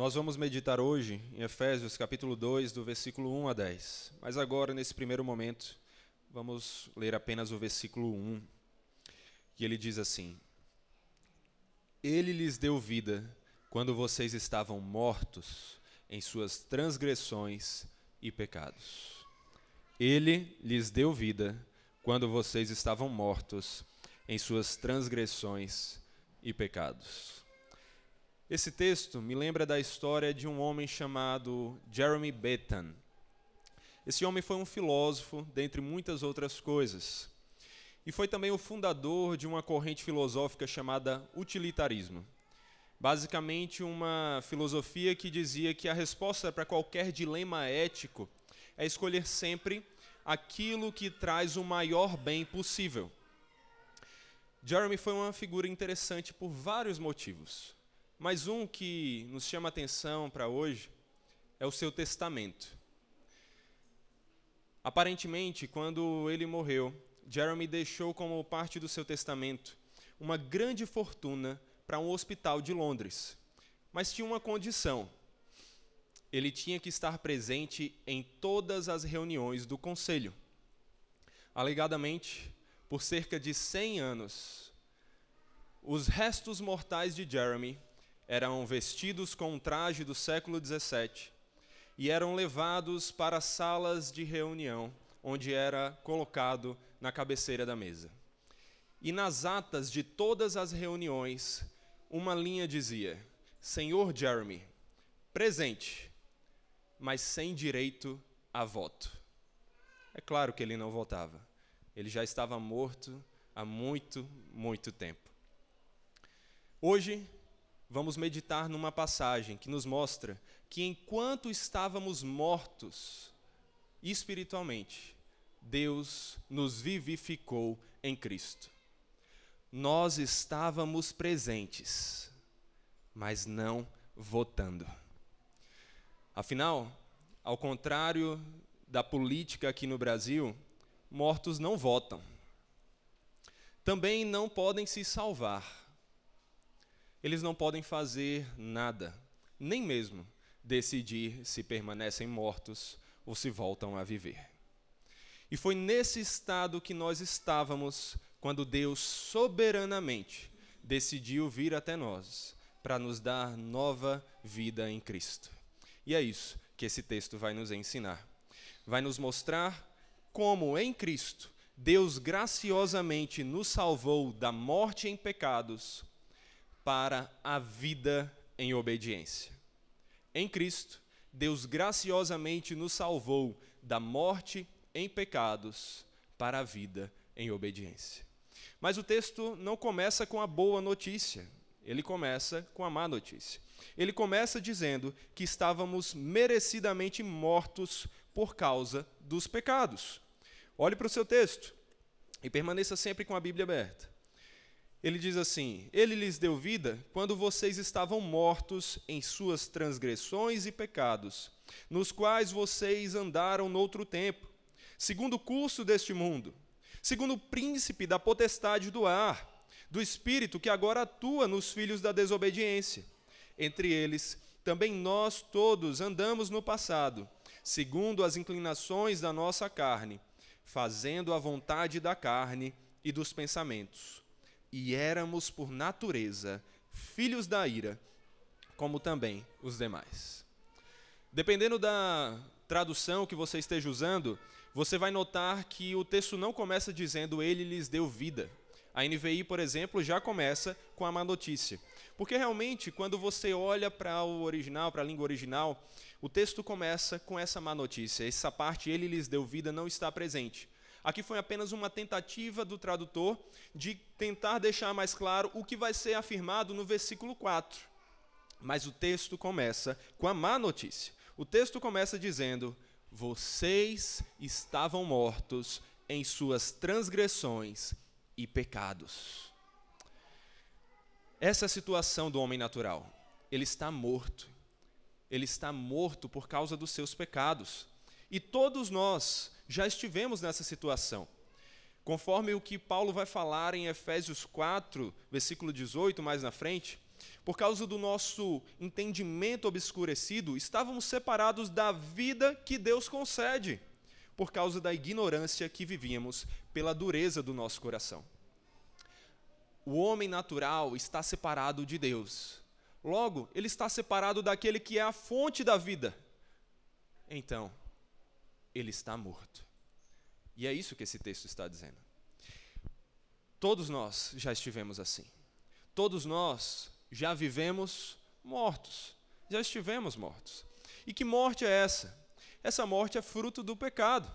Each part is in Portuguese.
Nós vamos meditar hoje em Efésios capítulo 2, do versículo 1 a 10. Mas agora, nesse primeiro momento, vamos ler apenas o versículo 1, que ele diz assim: Ele lhes deu vida quando vocês estavam mortos em suas transgressões e pecados. Ele lhes deu vida quando vocês estavam mortos em suas transgressões e pecados. Esse texto me lembra da história de um homem chamado Jeremy Bentham. Esse homem foi um filósofo, dentre muitas outras coisas. E foi também o fundador de uma corrente filosófica chamada utilitarismo. Basicamente, uma filosofia que dizia que a resposta para qualquer dilema ético é escolher sempre aquilo que traz o maior bem possível. Jeremy foi uma figura interessante por vários motivos. Mas um que nos chama atenção para hoje é o seu testamento. Aparentemente, quando ele morreu, Jeremy deixou como parte do seu testamento uma grande fortuna para um hospital de Londres. Mas tinha uma condição. Ele tinha que estar presente em todas as reuniões do conselho. Alegadamente, por cerca de 100 anos, os restos mortais de Jeremy eram vestidos com um traje do século XVII e eram levados para salas de reunião, onde era colocado na cabeceira da mesa. E nas atas de todas as reuniões, uma linha dizia: Senhor Jeremy, presente, mas sem direito a voto. É claro que ele não votava. Ele já estava morto há muito, muito tempo. Hoje, vamos meditar numa passagem que nos mostra que enquanto estávamos mortos espiritualmente, Deus nos vivificou em Cristo. Nós estávamos presentes, mas não votando. Afinal, ao contrário da política aqui no Brasil, mortos não votam. Também não podem se salvar eles não podem fazer nada, nem mesmo decidir se permanecem mortos ou se voltam a viver. E foi nesse estado que nós estávamos quando Deus soberanamente decidiu vir até nós para nos dar nova vida em Cristo. E é isso que esse texto vai nos ensinar. Vai nos mostrar como em Cristo Deus graciosamente nos salvou da morte em pecados para a vida em obediência. Em Cristo, Deus graciosamente nos salvou da morte em pecados para a vida em obediência. Mas o texto não começa com a boa notícia, ele começa com a má notícia. Ele começa dizendo que estávamos merecidamente mortos por causa dos pecados. Olhe para o seu texto e permaneça sempre com a Bíblia aberta. Ele diz assim: Ele lhes deu vida quando vocês estavam mortos em suas transgressões e pecados, nos quais vocês andaram noutro tempo, segundo o curso deste mundo, segundo o príncipe da potestade do ar, do espírito que agora atua nos filhos da desobediência. Entre eles, também nós todos andamos no passado, segundo as inclinações da nossa carne, fazendo a vontade da carne e dos pensamentos e éramos, por natureza, filhos da ira, como também os demais. Dependendo da tradução que você esteja usando, você vai notar que o texto não começa dizendo ele lhes deu vida. A NVI, por exemplo, já começa com a má notícia. Porque realmente, quando você olha para o original, para a língua original, o texto começa com essa má notícia. Essa parte, ele lhes deu vida, não está presente. Aqui foi apenas uma tentativa do tradutor de tentar deixar mais claro o que vai ser afirmado no versículo 4. Mas o texto começa com a má notícia. O texto começa dizendo: Vocês estavam mortos em suas transgressões e pecados. Essa é a situação do homem natural. Ele está morto. Ele está morto por causa dos seus pecados. E todos nós já estivemos nessa situação. Conforme o que Paulo vai falar em Efésios 4, versículo 18, mais na frente, por causa do nosso entendimento obscurecido, estávamos separados da vida que Deus concede, por causa da ignorância que vivíamos pela dureza do nosso coração. O homem natural está separado de Deus. Logo, ele está separado daquele que é a fonte da vida. Então, ele está morto. E é isso que esse texto está dizendo. Todos nós já estivemos assim. Todos nós já vivemos mortos. Já estivemos mortos. E que morte é essa? Essa morte é fruto do pecado.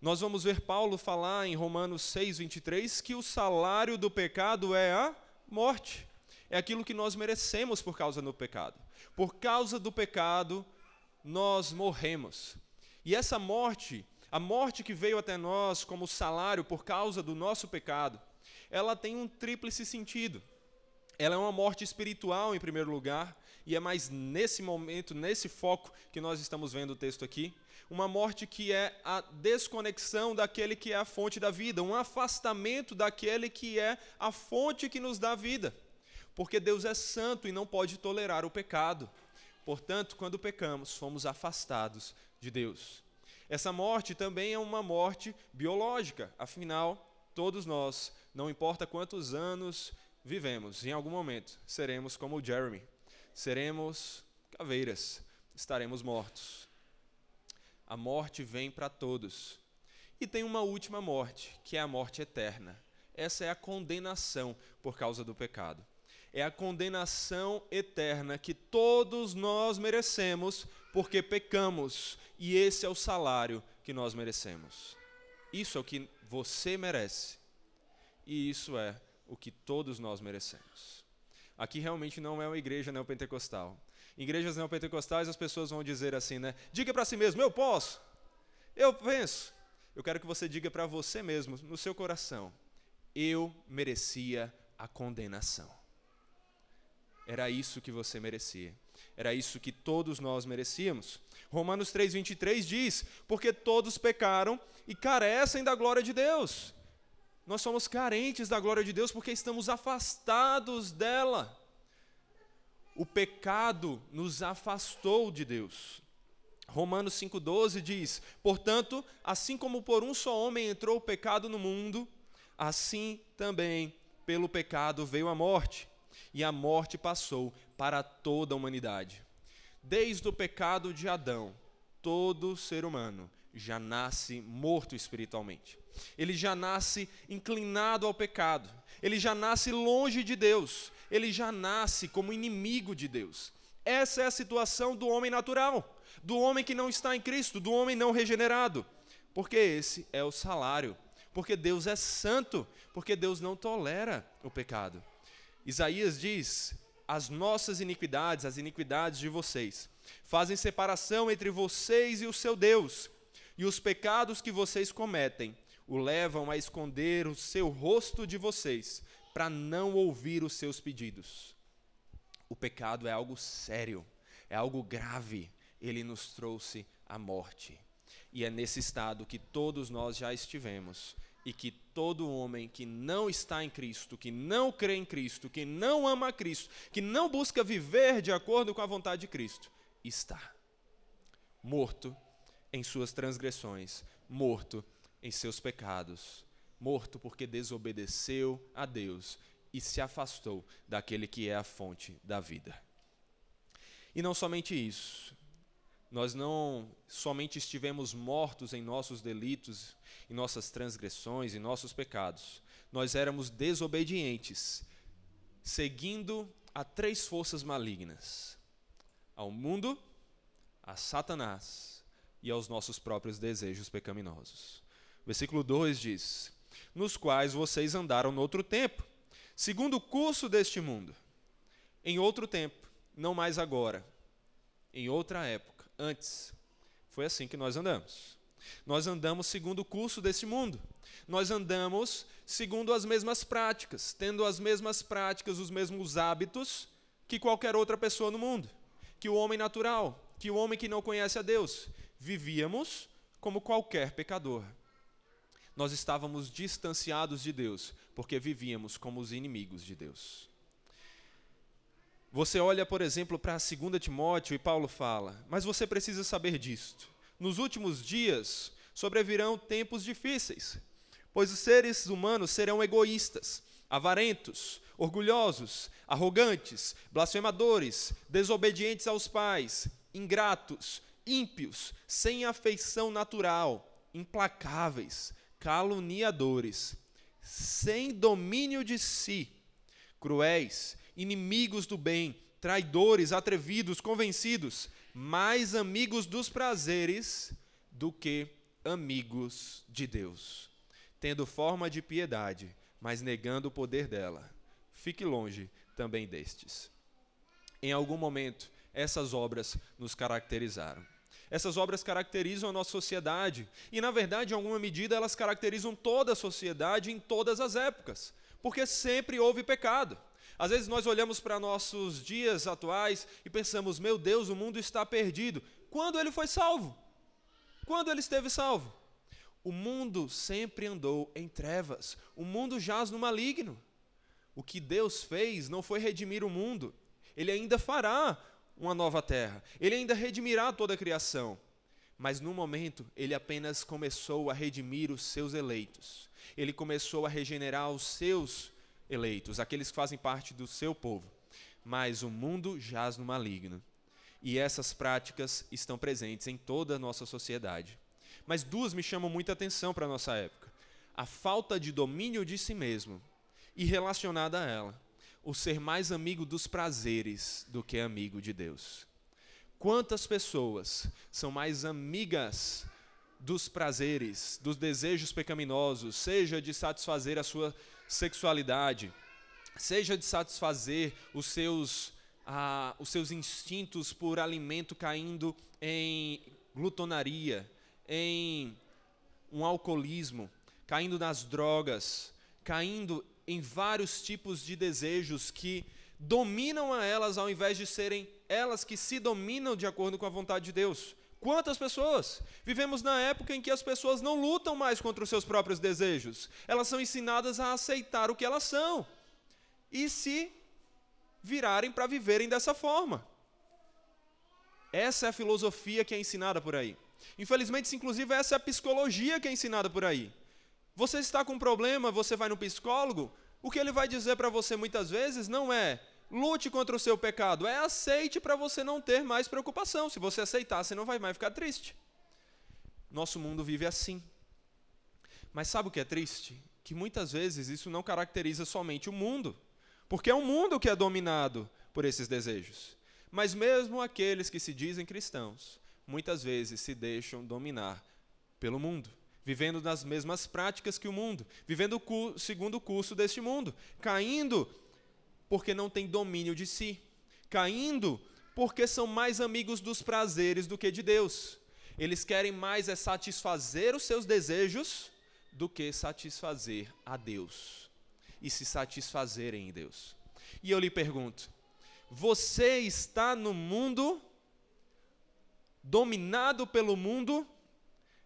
Nós vamos ver Paulo falar em Romanos 6, 23 que o salário do pecado é a morte. É aquilo que nós merecemos por causa do pecado. Por causa do pecado, nós morremos. E essa morte, a morte que veio até nós como salário por causa do nosso pecado, ela tem um tríplice sentido. Ela é uma morte espiritual, em primeiro lugar, e é mais nesse momento, nesse foco, que nós estamos vendo o texto aqui. Uma morte que é a desconexão daquele que é a fonte da vida, um afastamento daquele que é a fonte que nos dá vida. Porque Deus é santo e não pode tolerar o pecado. Portanto, quando pecamos, fomos afastados de Deus. Essa morte também é uma morte biológica, afinal, todos nós, não importa quantos anos vivemos, em algum momento seremos como Jeremy, seremos caveiras, estaremos mortos. A morte vem para todos. E tem uma última morte, que é a morte eterna. Essa é a condenação por causa do pecado. É a condenação eterna que todos nós merecemos porque pecamos, e esse é o salário que nós merecemos. Isso é o que você merece, e isso é o que todos nós merecemos. Aqui realmente não é uma igreja neopentecostal. Igrejas neopentecostais as pessoas vão dizer assim, né? Diga para si mesmo, eu posso, eu penso. Eu quero que você diga para você mesmo, no seu coração, eu merecia a condenação. Era isso que você merecia. Era isso que todos nós merecíamos. Romanos 3:23 diz: "Porque todos pecaram e carecem da glória de Deus". Nós somos carentes da glória de Deus porque estamos afastados dela. O pecado nos afastou de Deus. Romanos 5,12 diz: Portanto, assim como por um só homem entrou o pecado no mundo, assim também pelo pecado veio a morte, e a morte passou para toda a humanidade. Desde o pecado de Adão, todo ser humano já nasce morto espiritualmente. Ele já nasce inclinado ao pecado. Ele já nasce longe de Deus. Ele já nasce como inimigo de Deus. Essa é a situação do homem natural, do homem que não está em Cristo, do homem não regenerado. Porque esse é o salário. Porque Deus é santo, porque Deus não tolera o pecado. Isaías diz: as nossas iniquidades, as iniquidades de vocês, fazem separação entre vocês e o seu Deus e os pecados que vocês cometem o levam a esconder o seu rosto de vocês, para não ouvir os seus pedidos. O pecado é algo sério, é algo grave. Ele nos trouxe a morte. E é nesse estado que todos nós já estivemos e que todo homem que não está em Cristo, que não crê em Cristo, que não ama Cristo, que não busca viver de acordo com a vontade de Cristo, está morto em suas transgressões, morto em seus pecados, morto porque desobedeceu a Deus e se afastou daquele que é a fonte da vida. E não somente isso, nós não somente estivemos mortos em nossos delitos, em nossas transgressões, em nossos pecados, nós éramos desobedientes, seguindo a três forças malignas: ao mundo, a Satanás e aos nossos próprios desejos pecaminosos. Versículo 2 diz: Nos quais vocês andaram no outro tempo, segundo o curso deste mundo. Em outro tempo, não mais agora, em outra época, antes. Foi assim que nós andamos. Nós andamos segundo o curso deste mundo. Nós andamos segundo as mesmas práticas, tendo as mesmas práticas, os mesmos hábitos que qualquer outra pessoa no mundo, que o homem natural, que o homem que não conhece a Deus, vivíamos como qualquer pecador. Nós estávamos distanciados de Deus, porque vivíamos como os inimigos de Deus. Você olha, por exemplo, para 2 Timóteo e Paulo fala: Mas você precisa saber disto. Nos últimos dias sobrevirão tempos difíceis, pois os seres humanos serão egoístas, avarentos, orgulhosos, arrogantes, blasfemadores, desobedientes aos pais, ingratos, ímpios, sem afeição natural, implacáveis, caluniadores, sem domínio de si, cruéis, inimigos do bem, traidores, atrevidos, convencidos, mais amigos dos prazeres do que amigos de Deus, tendo forma de piedade, mas negando o poder dela. Fique longe também destes. Em algum momento, essas obras nos caracterizaram. Essas obras caracterizam a nossa sociedade e, na verdade, em alguma medida, elas caracterizam toda a sociedade em todas as épocas, porque sempre houve pecado. Às vezes nós olhamos para nossos dias atuais e pensamos: meu Deus, o mundo está perdido. Quando ele foi salvo? Quando ele esteve salvo? O mundo sempre andou em trevas, o mundo jaz no maligno. O que Deus fez não foi redimir o mundo, ele ainda fará uma nova terra. Ele ainda redimirá toda a criação. Mas no momento, ele apenas começou a redimir os seus eleitos. Ele começou a regenerar os seus eleitos, aqueles que fazem parte do seu povo. Mas o mundo jaz no maligno. E essas práticas estão presentes em toda a nossa sociedade. Mas duas me chamam muita atenção para a nossa época: a falta de domínio de si mesmo e relacionada a ela, o ser mais amigo dos prazeres do que amigo de Deus. Quantas pessoas são mais amigas dos prazeres, dos desejos pecaminosos, seja de satisfazer a sua sexualidade, seja de satisfazer os seus, ah, os seus instintos por alimento caindo em glutonaria, em um alcoolismo, caindo nas drogas, caindo em vários tipos de desejos que dominam a elas ao invés de serem elas que se dominam de acordo com a vontade de Deus. Quantas pessoas? Vivemos na época em que as pessoas não lutam mais contra os seus próprios desejos. Elas são ensinadas a aceitar o que elas são e se virarem para viverem dessa forma. Essa é a filosofia que é ensinada por aí. Infelizmente, inclusive, essa é a psicologia que é ensinada por aí. Você está com um problema, você vai no psicólogo, o que ele vai dizer para você muitas vezes não é lute contra o seu pecado, é aceite para você não ter mais preocupação. Se você aceitar, você não vai mais ficar triste. Nosso mundo vive assim. Mas sabe o que é triste? Que muitas vezes isso não caracteriza somente o mundo, porque é o mundo que é dominado por esses desejos. Mas mesmo aqueles que se dizem cristãos, muitas vezes se deixam dominar pelo mundo vivendo nas mesmas práticas que o mundo, vivendo o segundo curso deste mundo, caindo porque não tem domínio de si, caindo porque são mais amigos dos prazeres do que de Deus. Eles querem mais é satisfazer os seus desejos do que satisfazer a Deus e se satisfazerem em Deus. E eu lhe pergunto: você está no mundo dominado pelo mundo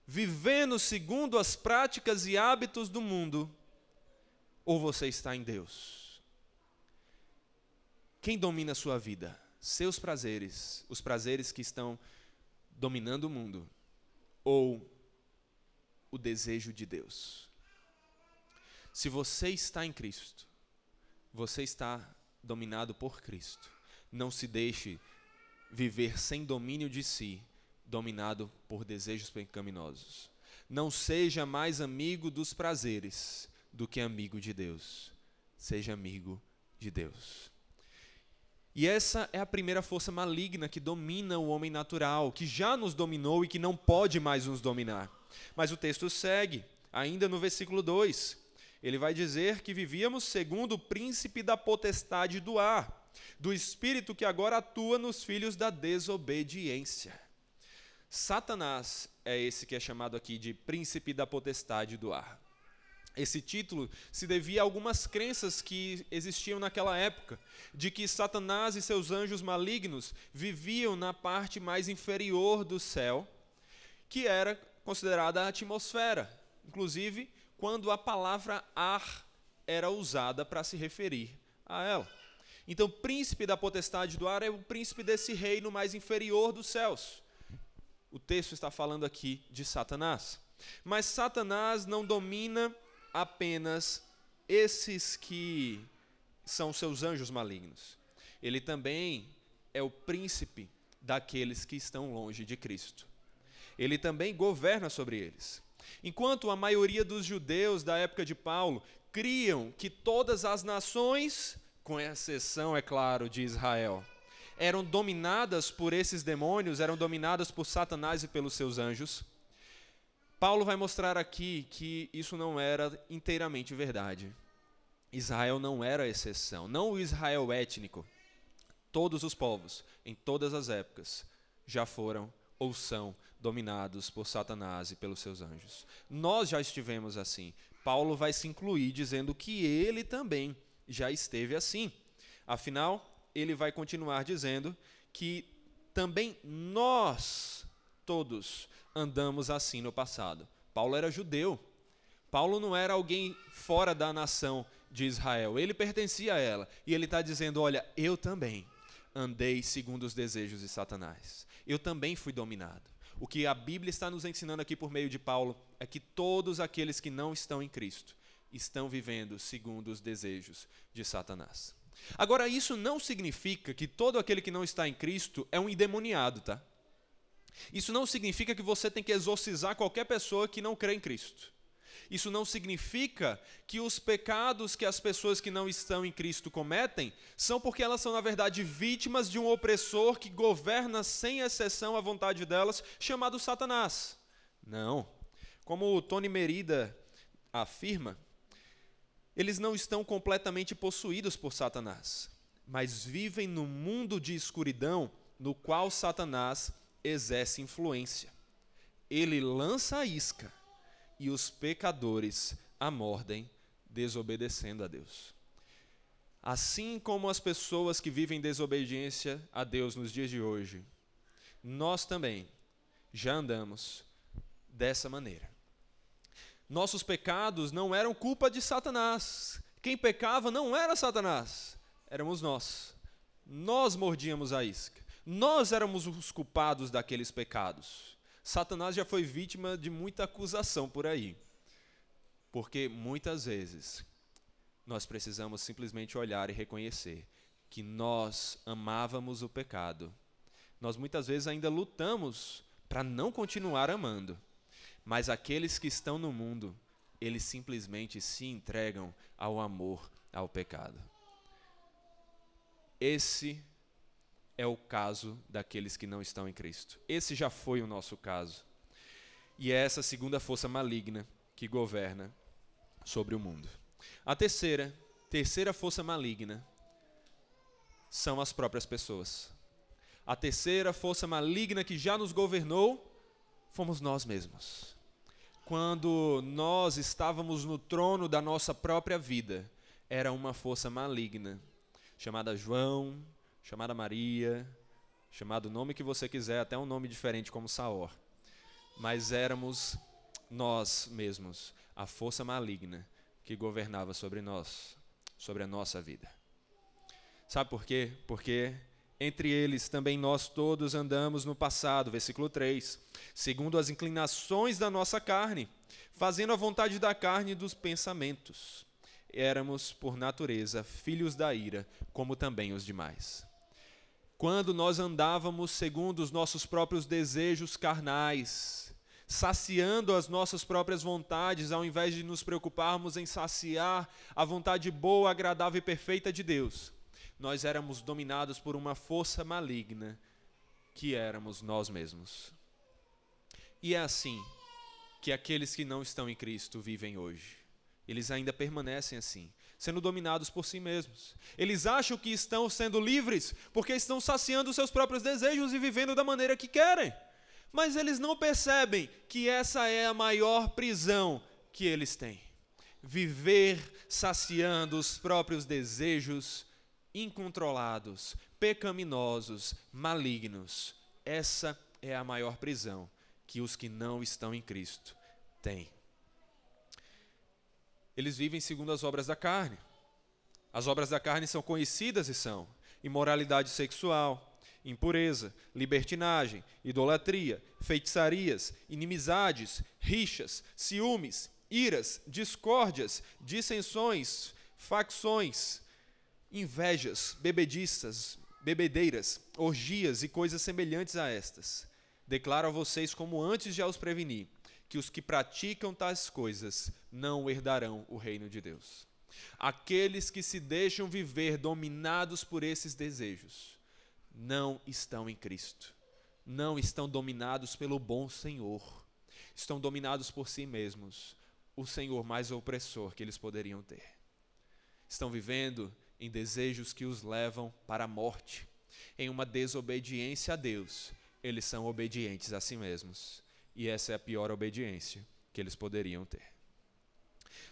vivendo segundo as práticas e hábitos do mundo, ou você está em Deus? Quem domina a sua vida? Seus prazeres, os prazeres que estão dominando o mundo, ou o desejo de Deus? Se você está em Cristo, você está dominado por Cristo. Não se deixe viver sem domínio de si, dominado por desejos pecaminosos. Não seja mais amigo dos prazeres do que amigo de Deus. Seja amigo de Deus. E essa é a primeira força maligna que domina o homem natural, que já nos dominou e que não pode mais nos dominar. Mas o texto segue, ainda no versículo 2. Ele vai dizer que vivíamos segundo o príncipe da potestade do ar, do espírito que agora atua nos filhos da desobediência. Satanás é esse que é chamado aqui de príncipe da potestade do ar. Esse título se devia a algumas crenças que existiam naquela época, de que Satanás e seus anjos malignos viviam na parte mais inferior do céu, que era considerada a atmosfera, inclusive quando a palavra ar era usada para se referir a ela. Então, príncipe da potestade do ar é o príncipe desse reino mais inferior dos céus. O texto está falando aqui de Satanás. Mas Satanás não domina apenas esses que são seus anjos malignos. Ele também é o príncipe daqueles que estão longe de Cristo. Ele também governa sobre eles. Enquanto a maioria dos judeus da época de Paulo criam que todas as nações, com exceção, é claro, de Israel, eram dominadas por esses demônios, eram dominadas por Satanás e pelos seus anjos. Paulo vai mostrar aqui que isso não era inteiramente verdade. Israel não era a exceção, não o Israel étnico. Todos os povos, em todas as épocas, já foram ou são dominados por Satanás e pelos seus anjos. Nós já estivemos assim. Paulo vai se incluir dizendo que ele também já esteve assim. Afinal, ele vai continuar dizendo que também nós todos andamos assim no passado. Paulo era judeu. Paulo não era alguém fora da nação de Israel. Ele pertencia a ela. E ele está dizendo: Olha, eu também andei segundo os desejos de Satanás. Eu também fui dominado. O que a Bíblia está nos ensinando aqui por meio de Paulo é que todos aqueles que não estão em Cristo estão vivendo segundo os desejos de Satanás. Agora, isso não significa que todo aquele que não está em Cristo é um endemoniado, tá? Isso não significa que você tem que exorcizar qualquer pessoa que não crê em Cristo. Isso não significa que os pecados que as pessoas que não estão em Cristo cometem são porque elas são, na verdade, vítimas de um opressor que governa sem exceção a vontade delas, chamado Satanás. Não. Como o Tony Merida afirma, eles não estão completamente possuídos por Satanás, mas vivem no mundo de escuridão no qual Satanás exerce influência. Ele lança a isca e os pecadores a mordem, desobedecendo a Deus. Assim como as pessoas que vivem desobediência a Deus nos dias de hoje, nós também já andamos dessa maneira. Nossos pecados não eram culpa de Satanás. Quem pecava não era Satanás, éramos nós. Nós mordíamos a isca. Nós éramos os culpados daqueles pecados. Satanás já foi vítima de muita acusação por aí. Porque muitas vezes nós precisamos simplesmente olhar e reconhecer que nós amávamos o pecado. Nós muitas vezes ainda lutamos para não continuar amando. Mas aqueles que estão no mundo, eles simplesmente se entregam ao amor ao pecado. Esse é o caso daqueles que não estão em Cristo. Esse já foi o nosso caso. E é essa segunda força maligna que governa sobre o mundo. A terceira, terceira força maligna são as próprias pessoas. A terceira força maligna que já nos governou fomos nós mesmos. Quando nós estávamos no trono da nossa própria vida, era uma força maligna chamada João, chamada Maria, chamado nome que você quiser, até um nome diferente como Saor. Mas éramos nós mesmos, a força maligna que governava sobre nós, sobre a nossa vida. Sabe por quê? Porque entre eles também nós todos andamos no passado, versículo 3, segundo as inclinações da nossa carne, fazendo a vontade da carne e dos pensamentos. Éramos, por natureza, filhos da ira, como também os demais quando nós andávamos segundo os nossos próprios desejos carnais, saciando as nossas próprias vontades, ao invés de nos preocuparmos em saciar a vontade boa, agradável e perfeita de Deus, nós éramos dominados por uma força maligna que éramos nós mesmos. E é assim que aqueles que não estão em Cristo vivem hoje. Eles ainda permanecem assim sendo dominados por si mesmos. Eles acham que estão sendo livres porque estão saciando seus próprios desejos e vivendo da maneira que querem. Mas eles não percebem que essa é a maior prisão que eles têm. Viver saciando os próprios desejos incontrolados, pecaminosos, malignos. Essa é a maior prisão que os que não estão em Cristo têm. Eles vivem segundo as obras da carne. As obras da carne são conhecidas e são imoralidade sexual, impureza, libertinagem, idolatria, feitiçarias, inimizades, rixas, ciúmes, iras, discórdias, dissensões, facções, invejas, bebediças, bebedeiras, orgias e coisas semelhantes a estas. Declaro a vocês, como antes já os preveni, que os que praticam tais coisas não herdarão o reino de Deus. Aqueles que se deixam viver dominados por esses desejos não estão em Cristo, não estão dominados pelo bom Senhor, estão dominados por si mesmos, o Senhor mais opressor que eles poderiam ter. Estão vivendo em desejos que os levam para a morte, em uma desobediência a Deus, eles são obedientes a si mesmos. E essa é a pior obediência que eles poderiam ter.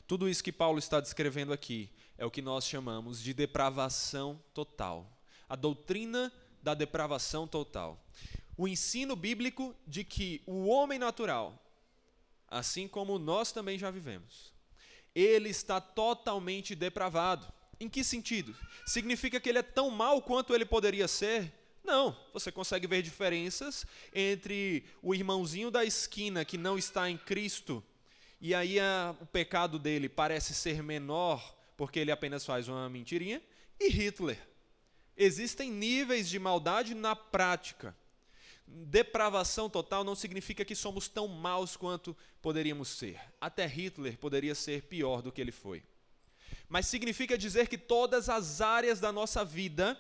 Tudo isso que Paulo está descrevendo aqui é o que nós chamamos de depravação total. A doutrina da depravação total. O ensino bíblico de que o homem natural, assim como nós também já vivemos, ele está totalmente depravado. Em que sentido? Significa que ele é tão mal quanto ele poderia ser? Não, você consegue ver diferenças entre o irmãozinho da esquina que não está em Cristo e aí a, o pecado dele parece ser menor porque ele apenas faz uma mentirinha, e Hitler. Existem níveis de maldade na prática. Depravação total não significa que somos tão maus quanto poderíamos ser. Até Hitler poderia ser pior do que ele foi. Mas significa dizer que todas as áreas da nossa vida,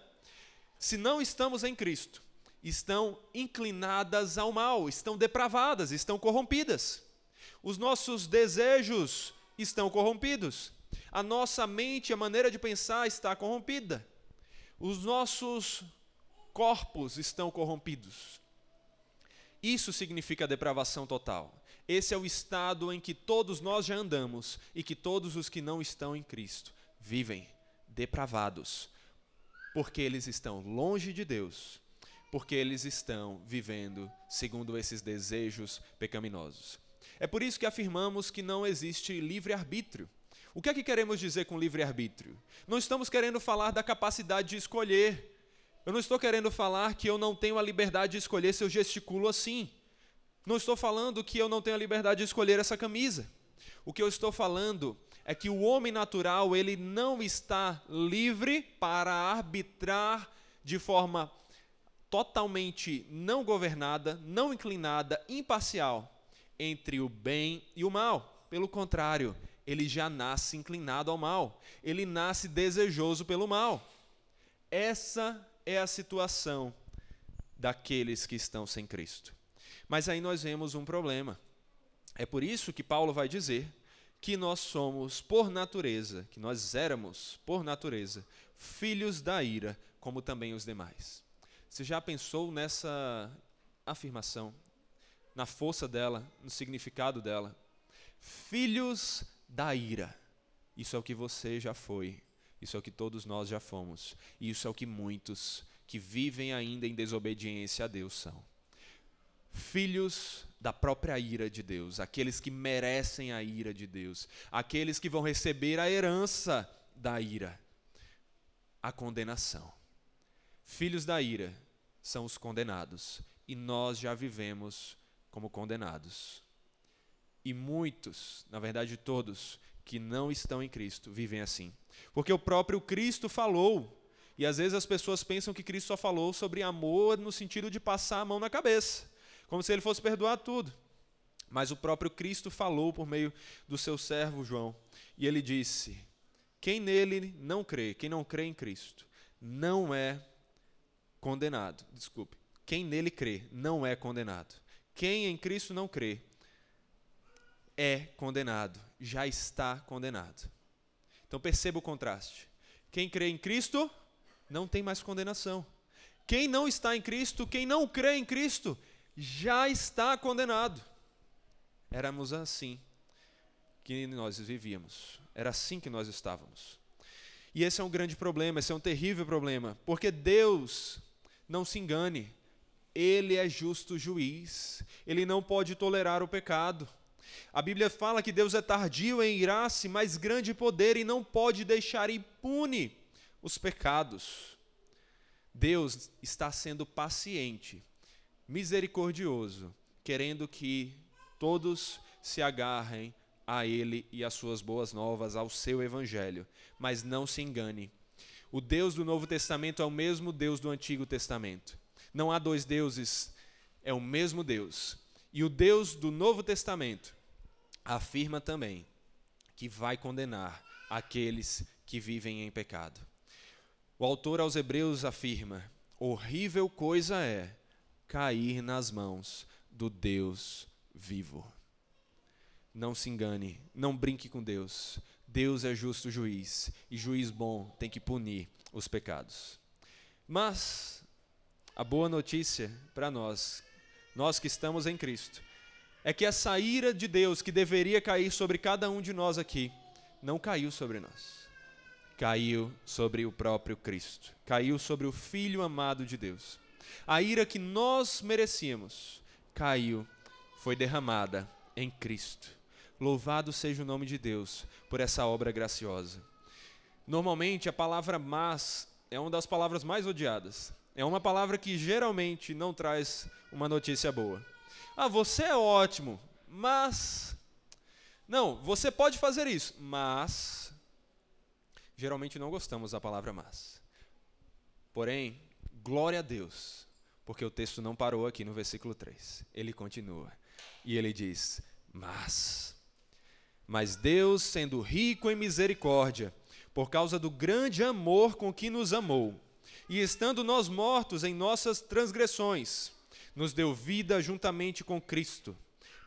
se não estamos em Cristo, estão inclinadas ao mal, estão depravadas, estão corrompidas. Os nossos desejos estão corrompidos. A nossa mente, a maneira de pensar está corrompida. Os nossos corpos estão corrompidos. Isso significa depravação total. Esse é o estado em que todos nós já andamos e que todos os que não estão em Cristo vivem depravados, porque eles estão longe de Deus, porque eles estão vivendo segundo esses desejos pecaminosos. É por isso que afirmamos que não existe livre-arbítrio. O que é que queremos dizer com livre-arbítrio? Não estamos querendo falar da capacidade de escolher. Eu não estou querendo falar que eu não tenho a liberdade de escolher se eu gesticulo assim. Não estou falando que eu não tenho a liberdade de escolher essa camisa. O que eu estou falando é que o homem natural, ele não está livre para arbitrar de forma totalmente não governada, não inclinada, imparcial entre o bem e o mal. Pelo contrário, ele já nasce inclinado ao mal. Ele nasce desejoso pelo mal. Essa é a situação daqueles que estão sem Cristo. Mas aí nós vemos um problema. É por isso que Paulo vai dizer que nós somos, por natureza, que nós éramos, por natureza, filhos da ira, como também os demais. Você já pensou nessa afirmação, na força dela, no significado dela? Filhos da ira. Isso é o que você já foi, isso é o que todos nós já fomos, e isso é o que muitos que vivem ainda em desobediência a Deus são filhos da própria ira de Deus, aqueles que merecem a ira de Deus, aqueles que vão receber a herança da ira, a condenação. Filhos da ira são os condenados, e nós já vivemos como condenados. E muitos, na verdade todos, que não estão em Cristo, vivem assim. Porque o próprio Cristo falou, e às vezes as pessoas pensam que Cristo só falou sobre amor no sentido de passar a mão na cabeça como se ele fosse perdoar tudo. Mas o próprio Cristo falou por meio do seu servo João, e ele disse: Quem nele não crê, quem não crê em Cristo, não é condenado. Desculpe. Quem nele crê não é condenado. Quem em Cristo não crê é condenado, já está condenado. Então perceba o contraste. Quem crê em Cristo não tem mais condenação. Quem não está em Cristo, quem não crê em Cristo, já está condenado. Éramos assim que nós vivíamos. Era assim que nós estávamos. E esse é um grande problema, esse é um terrível problema, porque Deus, não se engane, Ele é justo juiz, Ele não pode tolerar o pecado. A Bíblia fala que Deus é tardio em irar-se, mas grande poder e não pode deixar impune os pecados. Deus está sendo paciente, misericordioso, querendo que todos se agarrem a Ele e às suas boas novas, ao seu Evangelho. Mas não se engane, o Deus do Novo Testamento é o mesmo Deus do Antigo Testamento. Não há dois deuses, é o mesmo Deus. E o Deus do Novo Testamento afirma também que vai condenar aqueles que vivem em pecado. O autor aos Hebreus afirma: horrível coisa é cair nas mãos do Deus vivo. Não se engane, não brinque com Deus. Deus é justo juiz e juiz bom tem que punir os pecados. Mas a boa notícia para nós, nós que estamos em Cristo, é que essa ira de Deus que deveria cair sobre cada um de nós aqui, não caiu sobre nós. Caiu sobre o próprio Cristo. Caiu sobre o Filho amado de Deus. A ira que nós merecíamos caiu, foi derramada em Cristo. Louvado seja o nome de Deus por essa obra graciosa. Normalmente, a palavra mas é uma das palavras mais odiadas. É uma palavra que geralmente não traz uma notícia boa. Ah, você é ótimo, mas. Não, você pode fazer isso, mas. Geralmente não gostamos da palavra mas. Porém, glória a Deus, porque o texto não parou aqui no versículo 3. Ele continua. E ele diz: Mas. Mas Deus, sendo rico em misericórdia, por causa do grande amor com que nos amou, e estando nós mortos em nossas transgressões, nos deu vida juntamente com Cristo.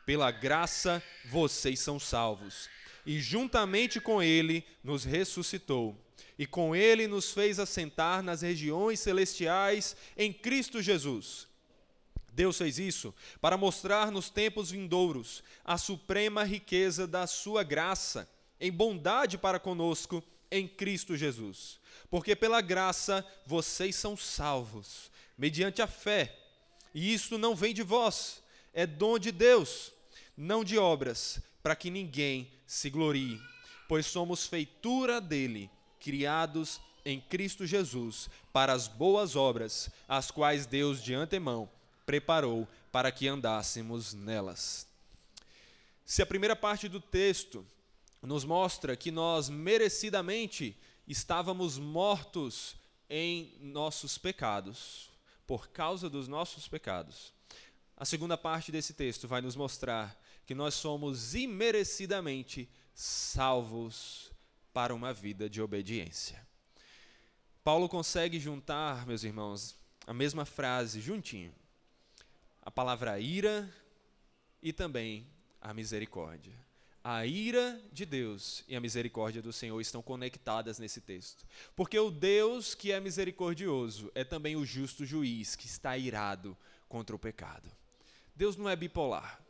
Pela graça vocês são salvos. E juntamente com Ele nos ressuscitou. E com Ele nos fez assentar nas regiões celestiais em Cristo Jesus. Deus fez isso para mostrar nos tempos vindouros a suprema riqueza da Sua graça, em bondade para conosco em Cristo Jesus. Porque pela graça vocês são salvos, mediante a fé. E isso não vem de vós, é dom de Deus, não de obras, para que ninguém se glorie, pois somos feitura dele, criados em Cristo Jesus, para as boas obras, as quais Deus de antemão preparou para que andássemos nelas. Se a primeira parte do texto nos mostra que nós merecidamente estávamos mortos em nossos pecados, por causa dos nossos pecados. A segunda parte desse texto vai nos mostrar que nós somos imerecidamente salvos para uma vida de obediência. Paulo consegue juntar, meus irmãos, a mesma frase juntinho. A palavra ira e também a misericórdia. A ira de Deus e a misericórdia do Senhor estão conectadas nesse texto. Porque o Deus que é misericordioso é também o justo juiz que está irado contra o pecado. Deus não é bipolar,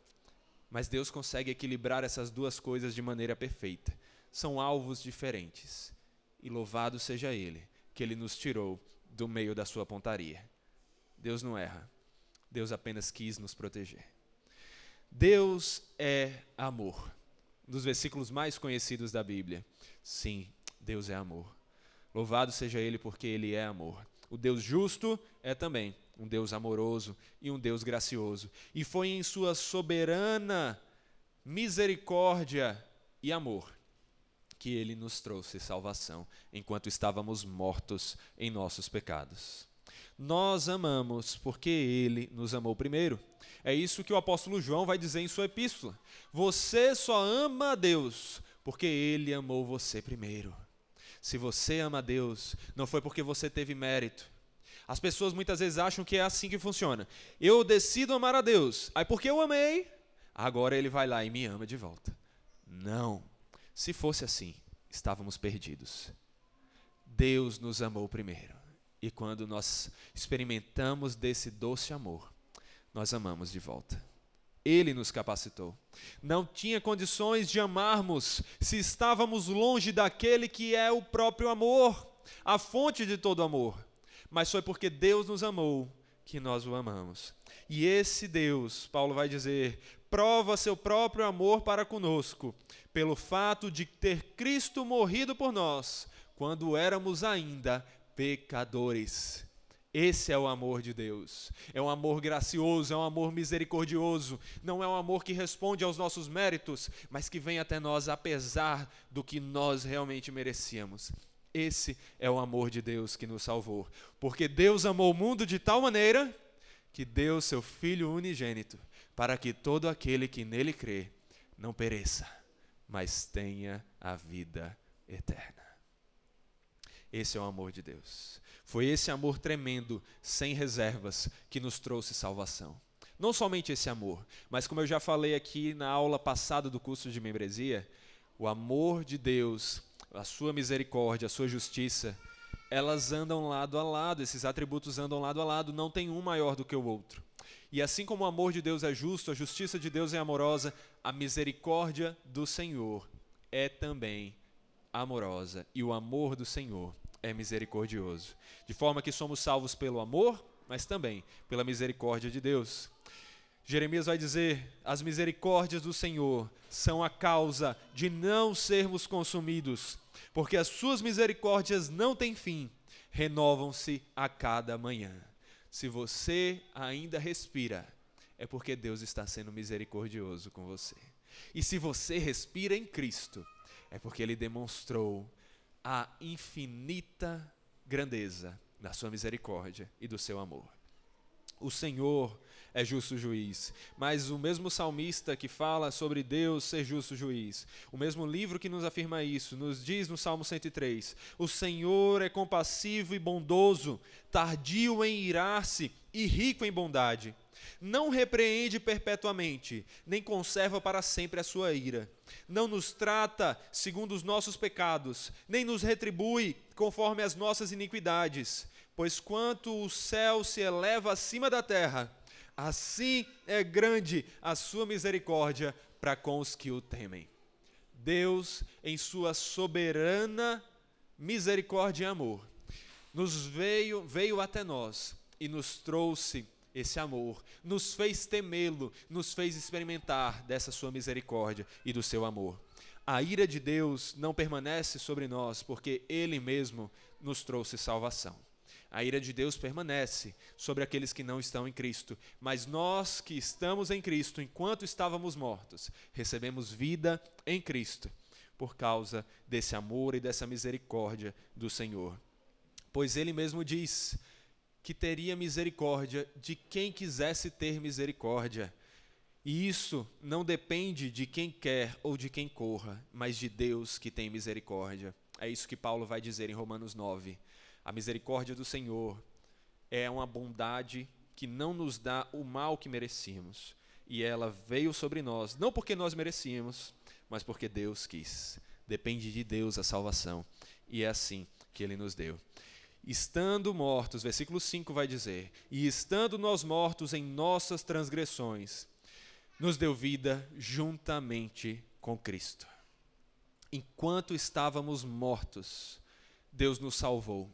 mas Deus consegue equilibrar essas duas coisas de maneira perfeita. São alvos diferentes. E louvado seja Ele, que Ele nos tirou do meio da sua pontaria. Deus não erra. Deus apenas quis nos proteger. Deus é amor dos versículos mais conhecidos da Bíblia. Sim, Deus é amor. Louvado seja Ele porque Ele é amor. O Deus justo é também um Deus amoroso e um Deus gracioso. E foi em Sua soberana misericórdia e amor que Ele nos trouxe salvação enquanto estávamos mortos em nossos pecados. Nós amamos porque Ele nos amou primeiro. É isso que o apóstolo João vai dizer em sua epístola. Você só ama a Deus porque Ele amou você primeiro. Se você ama a Deus, não foi porque você teve mérito. As pessoas muitas vezes acham que é assim que funciona. Eu decido amar a Deus, aí porque eu amei, agora Ele vai lá e me ama de volta. Não. Se fosse assim, estávamos perdidos. Deus nos amou primeiro. E quando nós experimentamos desse doce amor, nós amamos de volta. Ele nos capacitou. Não tinha condições de amarmos se estávamos longe daquele que é o próprio amor, a fonte de todo amor. Mas foi porque Deus nos amou que nós o amamos. E esse Deus, Paulo vai dizer, prova seu próprio amor para conosco, pelo fato de ter Cristo morrido por nós, quando éramos ainda pecadores. Esse é o amor de Deus. É um amor gracioso, é um amor misericordioso. Não é um amor que responde aos nossos méritos, mas que vem até nós apesar do que nós realmente merecíamos. Esse é o amor de Deus que nos salvou. Porque Deus amou o mundo de tal maneira que deu seu Filho unigênito, para que todo aquele que nele crê não pereça, mas tenha a vida eterna. Esse é o amor de Deus. Foi esse amor tremendo, sem reservas, que nos trouxe salvação. Não somente esse amor, mas como eu já falei aqui na aula passada do curso de membresia, o amor de Deus, a sua misericórdia, a sua justiça, elas andam lado a lado, esses atributos andam lado a lado, não tem um maior do que o outro. E assim como o amor de Deus é justo, a justiça de Deus é amorosa, a misericórdia do Senhor é também amorosa e o amor do Senhor é misericordioso. De forma que somos salvos pelo amor, mas também pela misericórdia de Deus. Jeremias vai dizer: as misericórdias do Senhor são a causa de não sermos consumidos, porque as suas misericórdias não têm fim, renovam-se a cada manhã. Se você ainda respira, é porque Deus está sendo misericordioso com você. E se você respira em Cristo, é porque ele demonstrou a infinita grandeza da sua misericórdia e do seu amor. O Senhor é justo juiz. Mas o mesmo salmista que fala sobre Deus ser justo juiz, o mesmo livro que nos afirma isso, nos diz no Salmo 103: O Senhor é compassivo e bondoso, tardio em irar-se e rico em bondade. Não repreende perpetuamente, nem conserva para sempre a sua ira. Não nos trata segundo os nossos pecados, nem nos retribui conforme as nossas iniquidades. Pois quanto o céu se eleva acima da terra, assim é grande a sua misericórdia para com os que o temem. Deus, em sua soberana misericórdia e amor, nos veio, veio até nós e nos trouxe esse amor, nos fez temê-lo, nos fez experimentar dessa sua misericórdia e do seu amor. A ira de Deus não permanece sobre nós, porque Ele mesmo nos trouxe salvação. A ira de Deus permanece sobre aqueles que não estão em Cristo, mas nós que estamos em Cristo, enquanto estávamos mortos, recebemos vida em Cristo, por causa desse amor e dessa misericórdia do Senhor. Pois Ele mesmo diz: que teria misericórdia de quem quisesse ter misericórdia. E isso não depende de quem quer ou de quem corra, mas de Deus que tem misericórdia. É isso que Paulo vai dizer em Romanos 9. A misericórdia do Senhor é uma bondade que não nos dá o mal que merecíamos. E ela veio sobre nós, não porque nós merecíamos, mas porque Deus quis. Depende de Deus a salvação. E é assim que ele nos deu estando mortos, versículo 5 vai dizer: E estando nós mortos em nossas transgressões, nos deu vida juntamente com Cristo. Enquanto estávamos mortos, Deus nos salvou.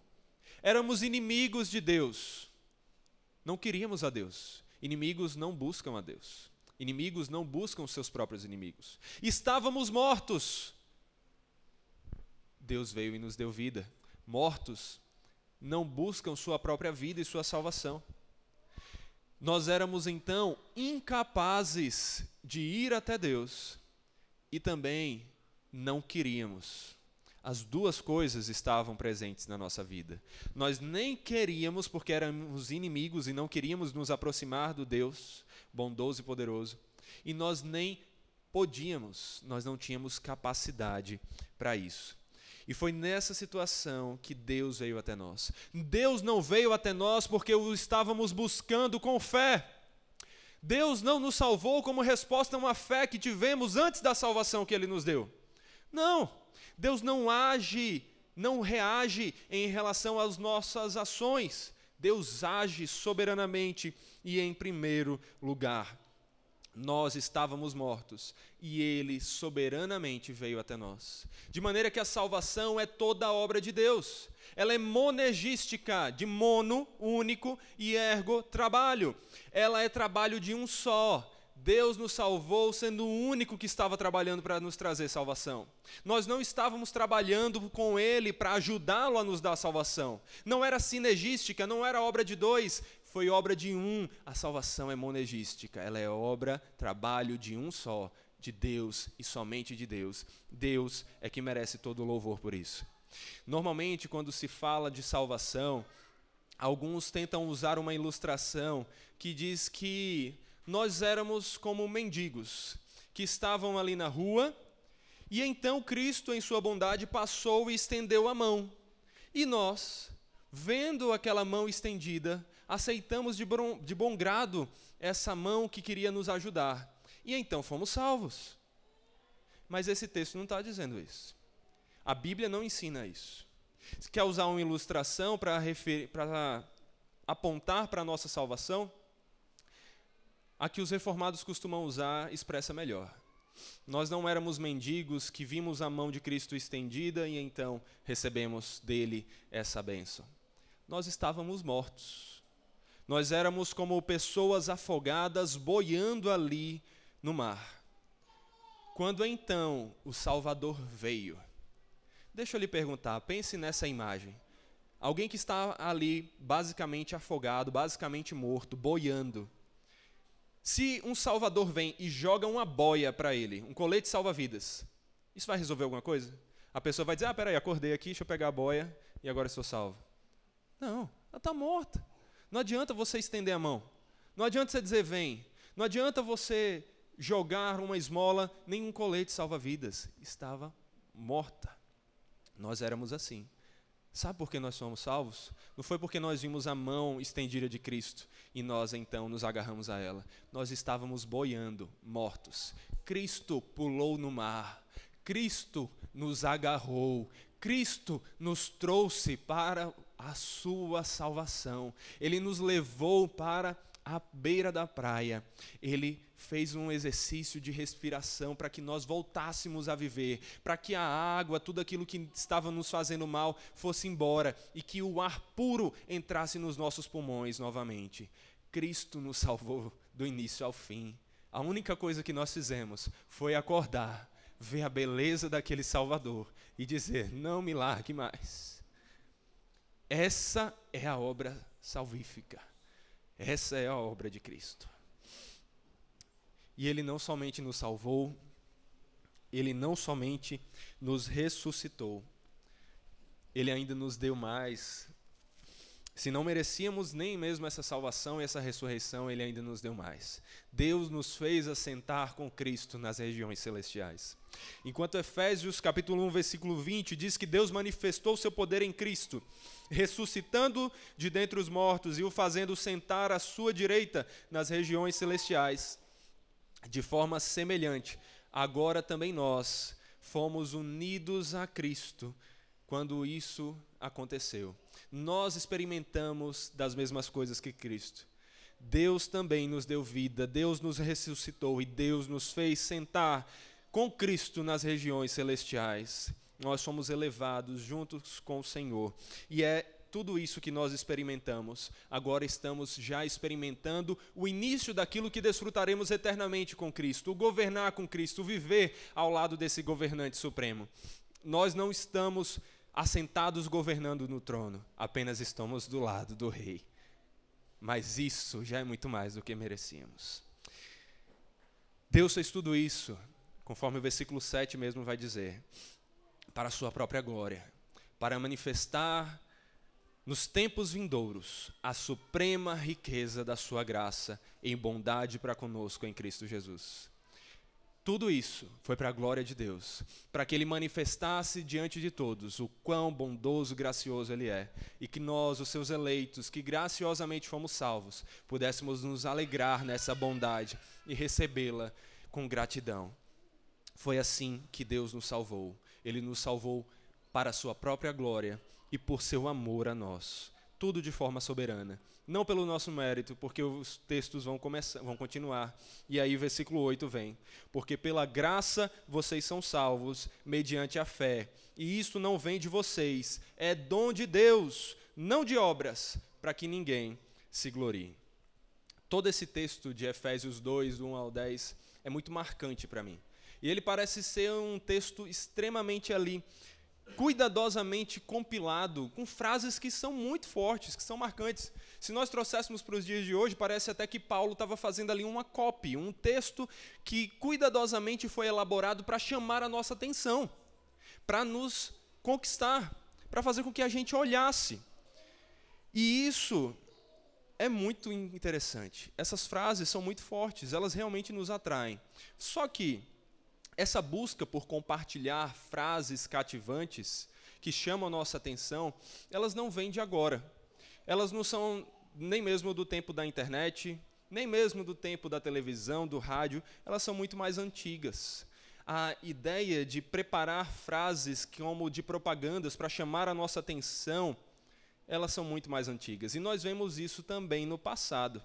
Éramos inimigos de Deus. Não queríamos a Deus. Inimigos não buscam a Deus. Inimigos não buscam seus próprios inimigos. Estávamos mortos. Deus veio e nos deu vida. Mortos não buscam sua própria vida e sua salvação. Nós éramos então incapazes de ir até Deus e também não queríamos. As duas coisas estavam presentes na nossa vida. Nós nem queríamos porque éramos inimigos e não queríamos nos aproximar do Deus bondoso e poderoso. E nós nem podíamos, nós não tínhamos capacidade para isso. E foi nessa situação que Deus veio até nós. Deus não veio até nós porque o estávamos buscando com fé. Deus não nos salvou como resposta a uma fé que tivemos antes da salvação que Ele nos deu. Não, Deus não age, não reage em relação às nossas ações. Deus age soberanamente e em primeiro lugar nós estávamos mortos e ele soberanamente veio até nós. De maneira que a salvação é toda a obra de Deus. Ela é monergística, de mono, único, e ergo, trabalho. Ela é trabalho de um só. Deus nos salvou sendo o único que estava trabalhando para nos trazer salvação. Nós não estávamos trabalhando com Ele para ajudá-lo a nos dar salvação. Não era sinergística, não era obra de dois, foi obra de um. A salvação é monergística, ela é obra, trabalho de um só, de Deus e somente de Deus. Deus é que merece todo o louvor por isso. Normalmente, quando se fala de salvação, alguns tentam usar uma ilustração que diz que nós éramos como mendigos que estavam ali na rua, e então Cristo, em sua bondade, passou e estendeu a mão. E nós, vendo aquela mão estendida, aceitamos de bom, de bom grado essa mão que queria nos ajudar. E então fomos salvos. Mas esse texto não está dizendo isso. A Bíblia não ensina isso. Se quer usar uma ilustração para apontar para a nossa salvação, a que os reformados costumam usar expressa melhor. Nós não éramos mendigos que vimos a mão de Cristo estendida e então recebemos dele essa bênção. Nós estávamos mortos. Nós éramos como pessoas afogadas boiando ali no mar. Quando então o Salvador veio, deixa eu lhe perguntar, pense nessa imagem. Alguém que está ali basicamente afogado, basicamente morto, boiando. Se um salvador vem e joga uma boia para ele, um colete salva-vidas, isso vai resolver alguma coisa? A pessoa vai dizer: Ah, peraí, acordei aqui, deixa eu pegar a boia e agora estou salvo. Não, ela está morta. Não adianta você estender a mão. Não adianta você dizer vem. Não adianta você jogar uma esmola, nenhum colete salva-vidas. Estava morta. Nós éramos assim. Sabe por que nós somos salvos? Não foi porque nós vimos a mão estendida de Cristo e nós então nos agarramos a ela. Nós estávamos boiando, mortos. Cristo pulou no mar. Cristo nos agarrou. Cristo nos trouxe para a sua salvação. Ele nos levou para à beira da praia, ele fez um exercício de respiração para que nós voltássemos a viver, para que a água, tudo aquilo que estava nos fazendo mal, fosse embora e que o ar puro entrasse nos nossos pulmões novamente. Cristo nos salvou do início ao fim. A única coisa que nós fizemos foi acordar, ver a beleza daquele Salvador e dizer: Não me largue mais. Essa é a obra salvífica. Essa é a obra de Cristo. E Ele não somente nos salvou, Ele não somente nos ressuscitou, Ele ainda nos deu mais. Se não merecíamos nem mesmo essa salvação e essa ressurreição, Ele ainda nos deu mais. Deus nos fez assentar com Cristo nas regiões celestiais. Enquanto Efésios capítulo 1, versículo 20 diz que Deus manifestou seu poder em Cristo, ressuscitando de dentre os mortos e o fazendo sentar à sua direita nas regiões celestiais. De forma semelhante, agora também nós fomos unidos a Cristo quando isso aconteceu. Nós experimentamos das mesmas coisas que Cristo. Deus também nos deu vida, Deus nos ressuscitou e Deus nos fez sentar com Cristo nas regiões celestiais nós somos elevados juntos com o Senhor. E é tudo isso que nós experimentamos. Agora estamos já experimentando o início daquilo que desfrutaremos eternamente com Cristo, o governar com Cristo, o viver ao lado desse governante supremo. Nós não estamos assentados governando no trono, apenas estamos do lado do rei. Mas isso já é muito mais do que merecíamos. Deus fez tudo isso, conforme o versículo 7 mesmo vai dizer para a sua própria glória, para manifestar nos tempos vindouros a suprema riqueza da sua graça em bondade para conosco em Cristo Jesus. Tudo isso foi para a glória de Deus, para que Ele manifestasse diante de todos o quão bondoso e gracioso Ele é, e que nós, os seus eleitos, que graciosamente fomos salvos, pudéssemos nos alegrar nessa bondade e recebê-la com gratidão. Foi assim que Deus nos salvou. Ele nos salvou para a sua própria glória e por seu amor a nós. Tudo de forma soberana. Não pelo nosso mérito, porque os textos vão, começar, vão continuar. E aí, versículo 8 vem: Porque pela graça vocês são salvos, mediante a fé. E isto não vem de vocês, é dom de Deus, não de obras, para que ninguém se glorie. Todo esse texto de Efésios 2, do 1 ao 10, é muito marcante para mim. E ele parece ser um texto extremamente ali cuidadosamente compilado, com frases que são muito fortes, que são marcantes. Se nós trouxéssemos para os dias de hoje, parece até que Paulo estava fazendo ali uma copy, um texto que cuidadosamente foi elaborado para chamar a nossa atenção, para nos conquistar, para fazer com que a gente olhasse. E isso é muito interessante. Essas frases são muito fortes, elas realmente nos atraem. Só que essa busca por compartilhar frases cativantes que chamam a nossa atenção, elas não vêm de agora. Elas não são nem mesmo do tempo da internet, nem mesmo do tempo da televisão, do rádio, elas são muito mais antigas. A ideia de preparar frases como de propagandas para chamar a nossa atenção, elas são muito mais antigas. E nós vemos isso também no passado.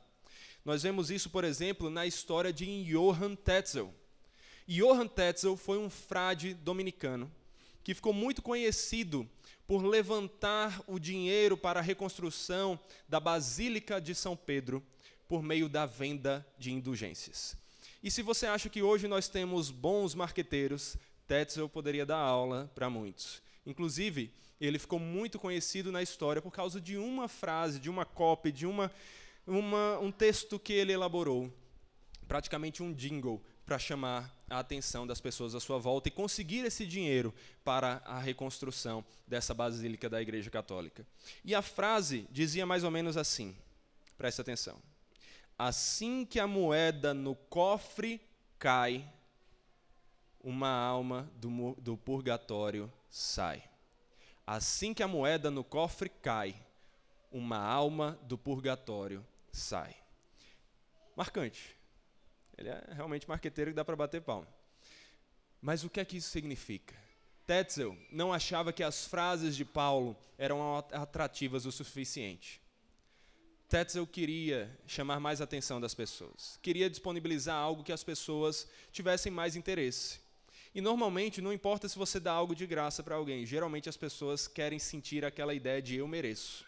Nós vemos isso, por exemplo, na história de Johann Tetzel. Johann Tetzel foi um frade dominicano que ficou muito conhecido por levantar o dinheiro para a reconstrução da Basílica de São Pedro por meio da venda de indulgências. E se você acha que hoje nós temos bons marqueteiros, Tetzel poderia dar aula para muitos. Inclusive, ele ficou muito conhecido na história por causa de uma frase, de uma cópia, de uma, uma, um texto que ele elaborou, praticamente um jingle para chamar a atenção das pessoas à sua volta e conseguir esse dinheiro para a reconstrução dessa basílica da Igreja Católica. E a frase dizia mais ou menos assim: preste atenção. Assim que a moeda no cofre cai, uma alma do, do purgatório sai. Assim que a moeda no cofre cai, uma alma do purgatório sai. Marcante. Ele é realmente marqueteiro que dá para bater palma. Mas o que é que isso significa? Tetzel não achava que as frases de Paulo eram atrativas o suficiente. Tetzel queria chamar mais atenção das pessoas, queria disponibilizar algo que as pessoas tivessem mais interesse. E normalmente não importa se você dá algo de graça para alguém, geralmente as pessoas querem sentir aquela ideia de eu mereço.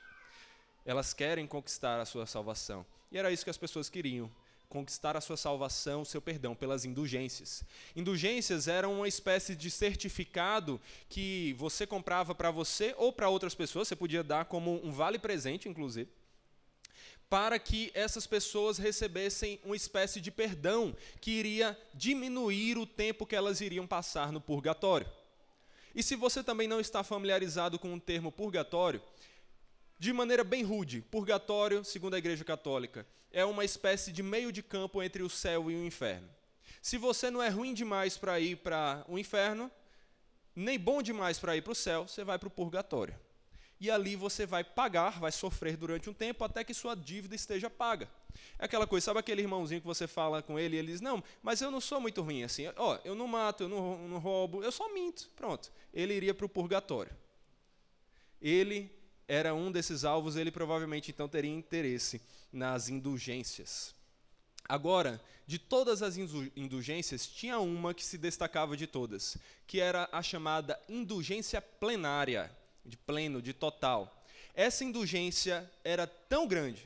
Elas querem conquistar a sua salvação. E era isso que as pessoas queriam conquistar a sua salvação, o seu perdão, pelas indulgências. Indulgências eram uma espécie de certificado que você comprava para você ou para outras pessoas, você podia dar como um vale presente, inclusive, para que essas pessoas recebessem uma espécie de perdão que iria diminuir o tempo que elas iriam passar no purgatório. E se você também não está familiarizado com o termo purgatório, de maneira bem rude, purgatório, segundo a Igreja Católica, é uma espécie de meio de campo entre o céu e o inferno. Se você não é ruim demais para ir para o inferno, nem bom demais para ir para o céu, você vai para o purgatório. E ali você vai pagar, vai sofrer durante um tempo até que sua dívida esteja paga. É aquela coisa, sabe aquele irmãozinho que você fala com ele e ele diz: Não, mas eu não sou muito ruim assim. Ó, eu não mato, eu não, não roubo, eu só minto. Pronto. Ele iria para o purgatório. Ele era um desses alvos, ele provavelmente então teria interesse nas indulgências. Agora, de todas as indulgências, tinha uma que se destacava de todas, que era a chamada indulgência plenária, de pleno, de total. Essa indulgência era tão grande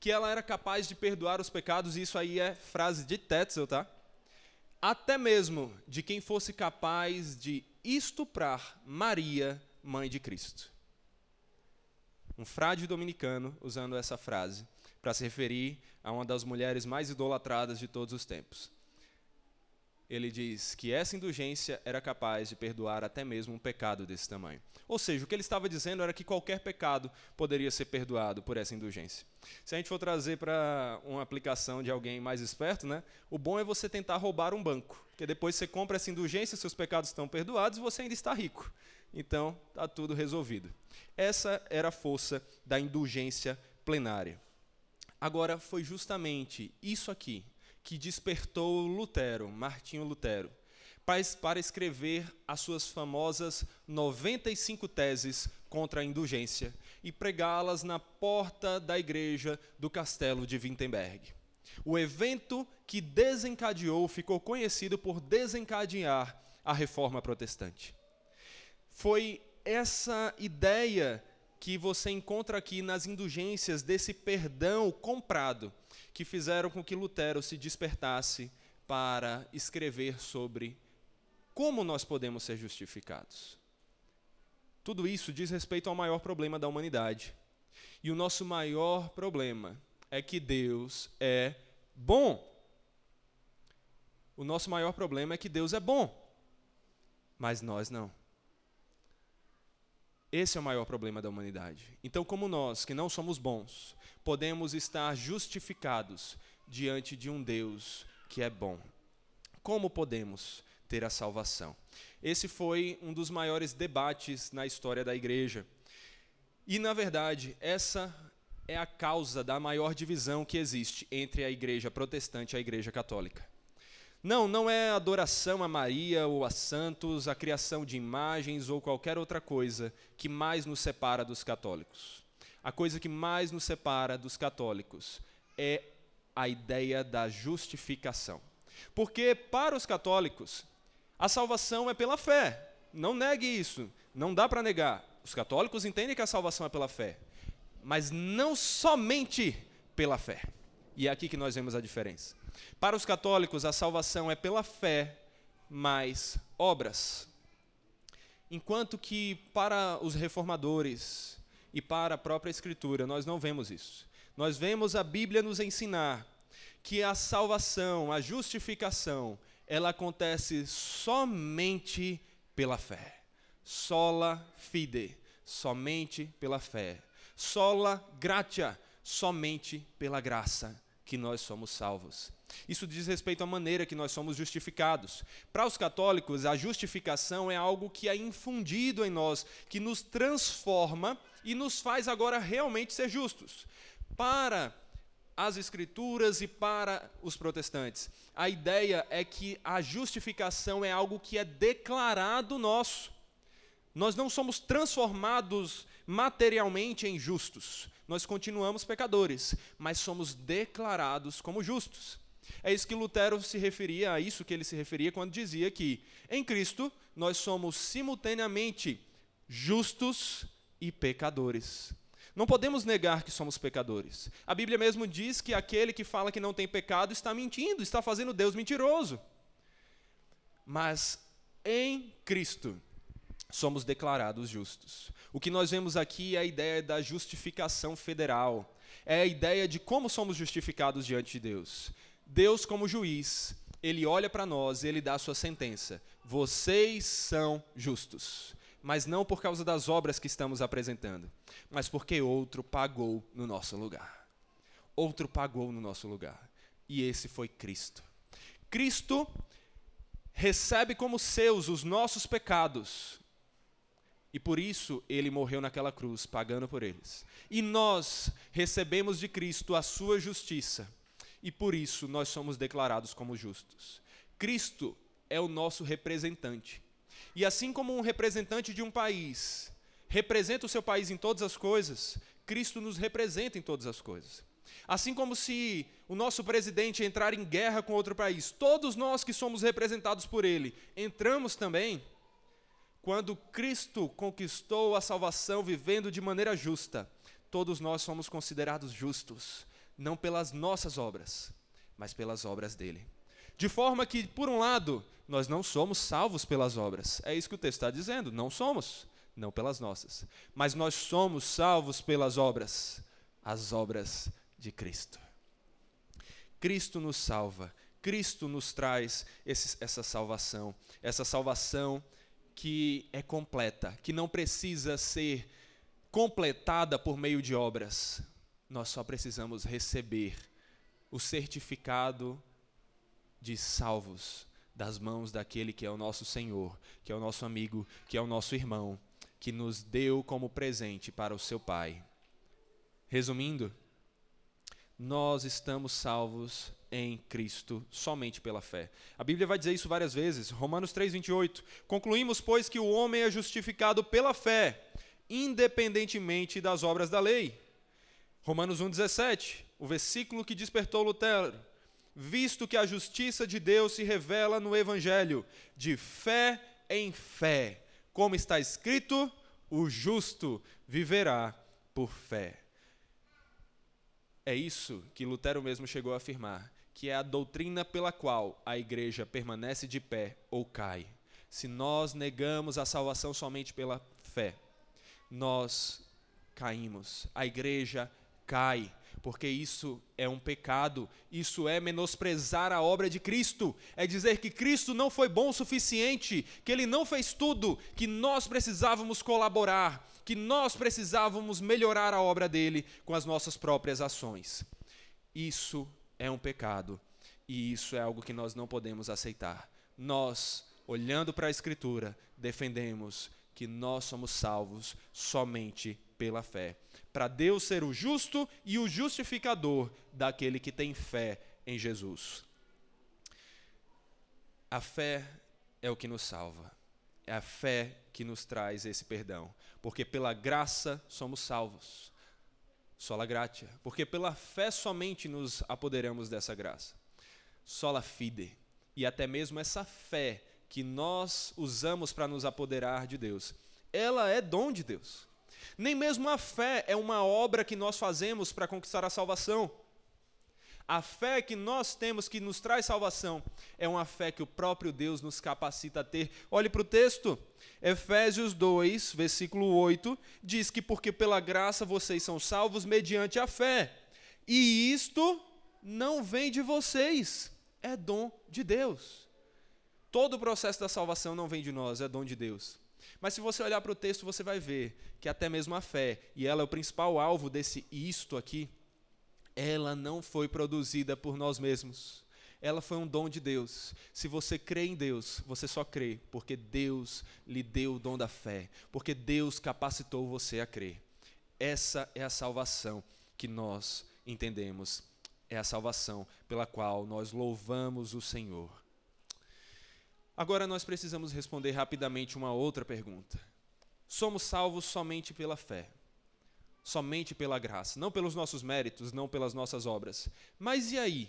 que ela era capaz de perdoar os pecados, e isso aí é frase de Tetzel, tá? Até mesmo de quem fosse capaz de estuprar Maria, mãe de Cristo um frade dominicano usando essa frase para se referir a uma das mulheres mais idolatradas de todos os tempos. Ele diz que essa indulgência era capaz de perdoar até mesmo um pecado desse tamanho. Ou seja, o que ele estava dizendo era que qualquer pecado poderia ser perdoado por essa indulgência. Se a gente for trazer para uma aplicação de alguém mais esperto, né, o bom é você tentar roubar um banco, porque depois você compra essa indulgência, seus pecados estão perdoados e você ainda está rico. Então, está tudo resolvido. Essa era a força da indulgência plenária. Agora, foi justamente isso aqui que despertou Lutero, Martinho Lutero, para escrever as suas famosas 95 teses contra a indulgência e pregá-las na porta da igreja do castelo de Wittenberg. O evento que desencadeou ficou conhecido por desencadear a reforma protestante. Foi essa ideia que você encontra aqui nas indulgências desse perdão comprado que fizeram com que Lutero se despertasse para escrever sobre como nós podemos ser justificados. Tudo isso diz respeito ao maior problema da humanidade. E o nosso maior problema é que Deus é bom. O nosso maior problema é que Deus é bom, mas nós não. Esse é o maior problema da humanidade. Então, como nós, que não somos bons, podemos estar justificados diante de um Deus que é bom? Como podemos ter a salvação? Esse foi um dos maiores debates na história da igreja. E, na verdade, essa é a causa da maior divisão que existe entre a igreja protestante e a igreja católica. Não, não é adoração a Maria ou a santos, a criação de imagens ou qualquer outra coisa que mais nos separa dos católicos. A coisa que mais nos separa dos católicos é a ideia da justificação. Porque para os católicos, a salvação é pela fé. Não negue isso, não dá para negar. Os católicos entendem que a salvação é pela fé, mas não somente pela fé. E é aqui que nós vemos a diferença. Para os católicos, a salvação é pela fé, mais obras. Enquanto que para os reformadores e para a própria Escritura, nós não vemos isso. Nós vemos a Bíblia nos ensinar que a salvação, a justificação, ela acontece somente pela fé. Sola fide, somente pela fé. Sola gratia, somente pela graça que nós somos salvos. Isso diz respeito à maneira que nós somos justificados. Para os católicos, a justificação é algo que é infundido em nós, que nos transforma e nos faz agora realmente ser justos. Para as Escrituras e para os protestantes, a ideia é que a justificação é algo que é declarado nosso. Nós não somos transformados materialmente em justos. Nós continuamos pecadores, mas somos declarados como justos. É isso que Lutero se referia, a isso que ele se referia quando dizia que em Cristo nós somos simultaneamente justos e pecadores. Não podemos negar que somos pecadores. A Bíblia mesmo diz que aquele que fala que não tem pecado está mentindo, está fazendo Deus mentiroso. Mas em Cristo somos declarados justos. O que nós vemos aqui é a ideia da justificação federal. É a ideia de como somos justificados diante de Deus. Deus, como juiz, ele olha para nós e ele dá a sua sentença. Vocês são justos. Mas não por causa das obras que estamos apresentando, mas porque outro pagou no nosso lugar. Outro pagou no nosso lugar. E esse foi Cristo. Cristo recebe como seus os nossos pecados. E por isso ele morreu naquela cruz, pagando por eles. E nós recebemos de Cristo a sua justiça e por isso nós somos declarados como justos. Cristo é o nosso representante. E assim como um representante de um país representa o seu país em todas as coisas, Cristo nos representa em todas as coisas. Assim como se o nosso presidente entrar em guerra com outro país, todos nós que somos representados por ele, entramos também. Quando Cristo conquistou a salvação vivendo de maneira justa, todos nós somos considerados justos não pelas nossas obras, mas pelas obras dele. De forma que, por um lado, nós não somos salvos pelas obras. É isso que o texto está dizendo. Não somos, não pelas nossas. Mas nós somos salvos pelas obras, as obras de Cristo. Cristo nos salva. Cristo nos traz esse, essa salvação. Essa salvação que é completa, que não precisa ser completada por meio de obras, nós só precisamos receber o certificado de salvos das mãos daquele que é o nosso Senhor, que é o nosso amigo, que é o nosso irmão, que nos deu como presente para o seu Pai. Resumindo, nós estamos salvos em Cristo somente pela fé. A Bíblia vai dizer isso várias vezes. Romanos 3:28. Concluímos, pois, que o homem é justificado pela fé, independentemente das obras da lei. Romanos 1,17, o versículo que despertou Lutero. Visto que a justiça de Deus se revela no Evangelho, de fé em fé. Como está escrito, o justo viverá por fé. É isso que Lutero mesmo chegou a afirmar, que é a doutrina pela qual a igreja permanece de pé ou cai. Se nós negamos a salvação somente pela fé, nós caímos. A igreja cai porque isso é um pecado, isso é menosprezar a obra de Cristo, é dizer que Cristo não foi bom o suficiente, que ele não fez tudo, que nós precisávamos colaborar, que nós precisávamos melhorar a obra dele com as nossas próprias ações. Isso é um pecado e isso é algo que nós não podemos aceitar. Nós, olhando para a Escritura, defendemos que nós somos salvos somente pela fé para Deus ser o justo e o justificador daquele que tem fé em Jesus. A fé é o que nos salva. É a fé que nos traz esse perdão, porque pela graça somos salvos. Sola gratia, porque pela fé somente nos apoderamos dessa graça. Sola fide, e até mesmo essa fé que nós usamos para nos apoderar de Deus, ela é dom de Deus. Nem mesmo a fé é uma obra que nós fazemos para conquistar a salvação. A fé que nós temos que nos traz salvação é uma fé que o próprio Deus nos capacita a ter. Olhe para o texto. Efésios 2, versículo 8, diz que porque pela graça vocês são salvos mediante a fé. E isto não vem de vocês, é dom de Deus. Todo o processo da salvação não vem de nós, é dom de Deus. Mas se você olhar para o texto, você vai ver que até mesmo a fé, e ela é o principal alvo desse isto aqui, ela não foi produzida por nós mesmos. Ela foi um dom de Deus. Se você crê em Deus, você só crê porque Deus lhe deu o dom da fé, porque Deus capacitou você a crer. Essa é a salvação que nós entendemos. É a salvação pela qual nós louvamos o Senhor. Agora nós precisamos responder rapidamente uma outra pergunta. Somos salvos somente pela fé, somente pela graça, não pelos nossos méritos, não pelas nossas obras. Mas e aí?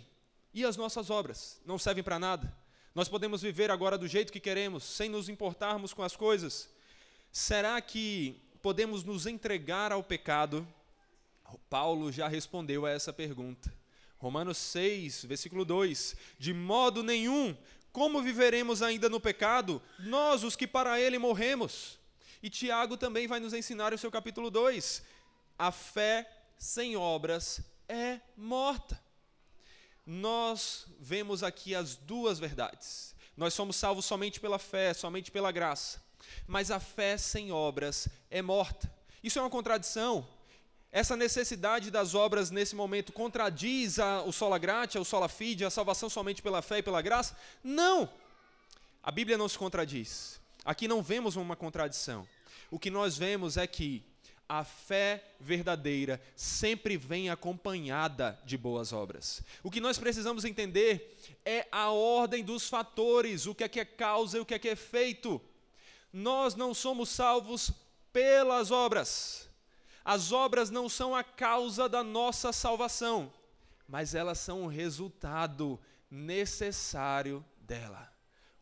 E as nossas obras? Não servem para nada? Nós podemos viver agora do jeito que queremos, sem nos importarmos com as coisas? Será que podemos nos entregar ao pecado? Paulo já respondeu a essa pergunta. Romanos 6, versículo 2: De modo nenhum, como viveremos ainda no pecado, nós, os que para ele morremos? E Tiago também vai nos ensinar o seu capítulo 2. A fé sem obras é morta. Nós vemos aqui as duas verdades. Nós somos salvos somente pela fé, somente pela graça. Mas a fé sem obras é morta. Isso é uma contradição. Essa necessidade das obras nesse momento contradiz a, o sola gratia, o sola fide, a salvação somente pela fé e pela graça? Não! A Bíblia não se contradiz. Aqui não vemos uma contradição. O que nós vemos é que a fé verdadeira sempre vem acompanhada de boas obras. O que nós precisamos entender é a ordem dos fatores, o que é que é causa e o que é que é efeito. Nós não somos salvos pelas obras. As obras não são a causa da nossa salvação, mas elas são o resultado necessário dela.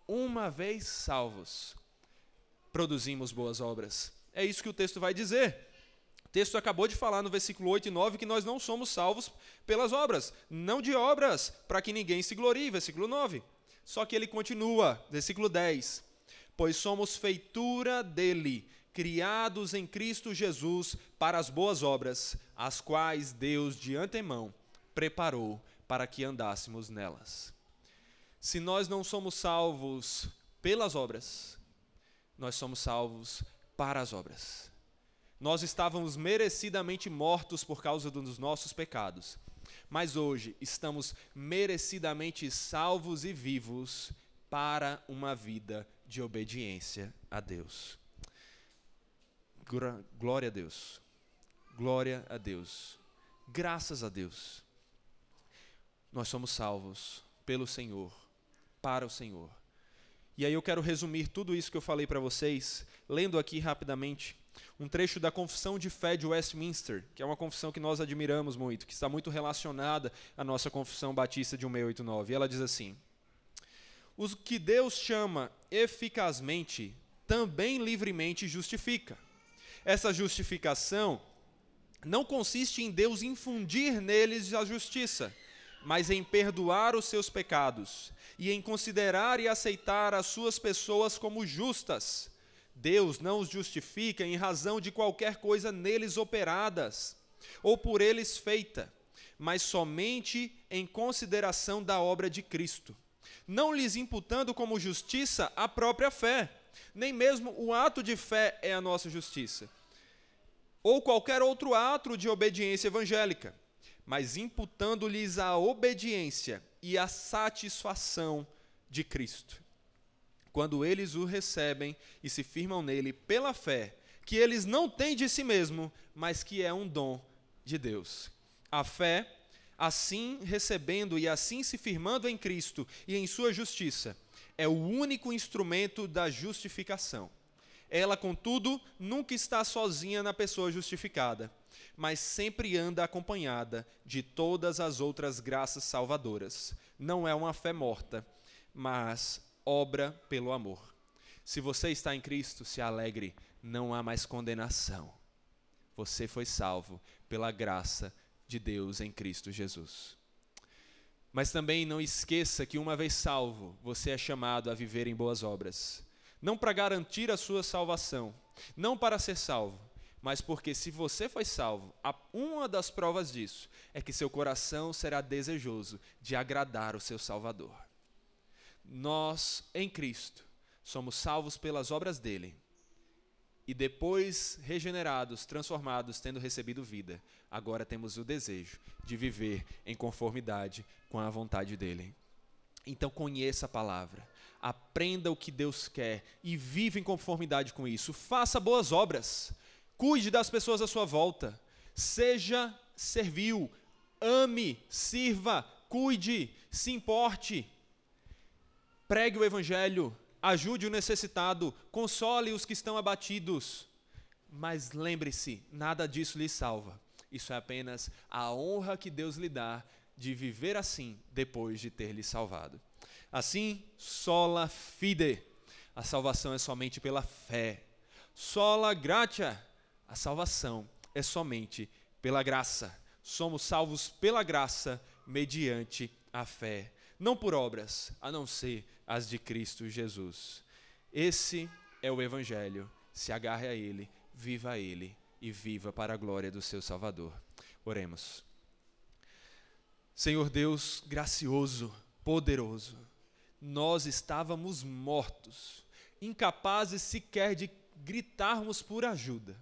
Uma vez salvos, produzimos boas obras. É isso que o texto vai dizer. O texto acabou de falar no versículo 8 e 9 que nós não somos salvos pelas obras, não de obras para que ninguém se glorie, versículo 9. Só que ele continua, versículo 10: Pois somos feitura dele, criados em Cristo Jesus para as boas obras, as quais Deus de antemão preparou para que andássemos nelas. Se nós não somos salvos pelas obras, nós somos salvos para as obras. Nós estávamos merecidamente mortos por causa dos nossos pecados, mas hoje estamos merecidamente salvos e vivos para uma vida de obediência a Deus. Glória a Deus. Glória a Deus. Graças a Deus. Nós somos salvos pelo Senhor, para o Senhor. E aí eu quero resumir tudo isso que eu falei para vocês, lendo aqui rapidamente um trecho da Confissão de Fé de Westminster, que é uma confissão que nós admiramos muito, que está muito relacionada à nossa Confissão Batista de 1689. E ela diz assim: Os que Deus chama eficazmente, também livremente justifica essa justificação não consiste em Deus infundir neles a justiça, mas em perdoar os seus pecados e em considerar e aceitar as suas pessoas como justas. Deus não os justifica em razão de qualquer coisa neles operadas ou por eles feita, mas somente em consideração da obra de Cristo, não lhes imputando como justiça a própria fé, nem mesmo o ato de fé é a nossa justiça, ou qualquer outro ato de obediência evangélica, mas imputando-lhes a obediência e a satisfação de Cristo. Quando eles o recebem e se firmam nele pela fé, que eles não têm de si mesmo, mas que é um dom de Deus. A fé, assim recebendo e assim se firmando em Cristo e em sua justiça, é o único instrumento da justificação. Ela, contudo, nunca está sozinha na pessoa justificada, mas sempre anda acompanhada de todas as outras graças salvadoras. Não é uma fé morta, mas obra pelo amor. Se você está em Cristo, se alegre, não há mais condenação. Você foi salvo pela graça de Deus em Cristo Jesus. Mas também não esqueça que, uma vez salvo, você é chamado a viver em boas obras. Não para garantir a sua salvação, não para ser salvo, mas porque, se você foi salvo, uma das provas disso é que seu coração será desejoso de agradar o seu Salvador. Nós, em Cristo, somos salvos pelas obras dele e depois regenerados, transformados, tendo recebido vida, agora temos o desejo de viver em conformidade com a vontade dele. Então conheça a palavra, aprenda o que Deus quer e viva em conformidade com isso. Faça boas obras, cuide das pessoas à sua volta, seja servil, ame, sirva, cuide, se importe. Pregue o evangelho, ajude o necessitado, console os que estão abatidos. Mas lembre-se, nada disso lhe salva. Isso é apenas a honra que Deus lhe dá de viver assim depois de ter lhe salvado. Assim, sola fide. A salvação é somente pela fé. Sola gratia. A salvação é somente pela graça. Somos salvos pela graça mediante a fé não por obras, a não ser as de Cristo Jesus. Esse é o Evangelho. Se agarre a Ele, viva a Ele e viva para a glória do seu Salvador. Oremos. Senhor Deus gracioso, poderoso, nós estávamos mortos, incapazes sequer de gritarmos por ajuda,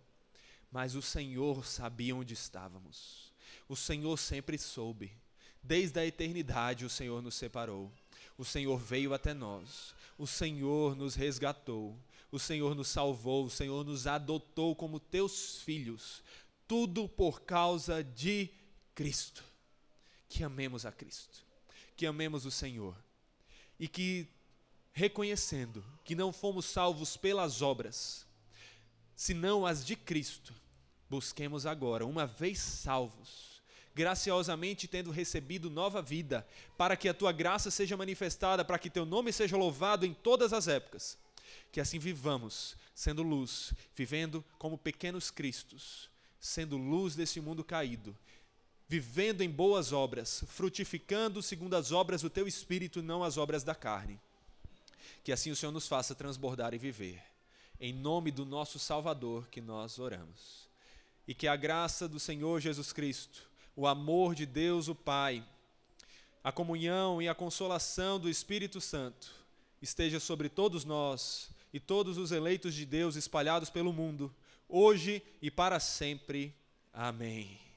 mas o Senhor sabia onde estávamos. O Senhor sempre soube Desde a eternidade o Senhor nos separou. O Senhor veio até nós. O Senhor nos resgatou. O Senhor nos salvou. O Senhor nos adotou como teus filhos. Tudo por causa de Cristo. Que amemos a Cristo. Que amemos o Senhor. E que, reconhecendo que não fomos salvos pelas obras, senão as de Cristo, busquemos agora, uma vez salvos, graciosamente tendo recebido nova vida, para que a tua graça seja manifestada, para que teu nome seja louvado em todas as épocas. Que assim vivamos, sendo luz, vivendo como pequenos cristos, sendo luz desse mundo caído, vivendo em boas obras, frutificando segundo as obras do teu espírito, não as obras da carne. Que assim o Senhor nos faça transbordar e viver. Em nome do nosso Salvador que nós oramos. E que a graça do Senhor Jesus Cristo, o amor de Deus o Pai, a comunhão e a consolação do Espírito Santo esteja sobre todos nós e todos os eleitos de Deus espalhados pelo mundo, hoje e para sempre. Amém.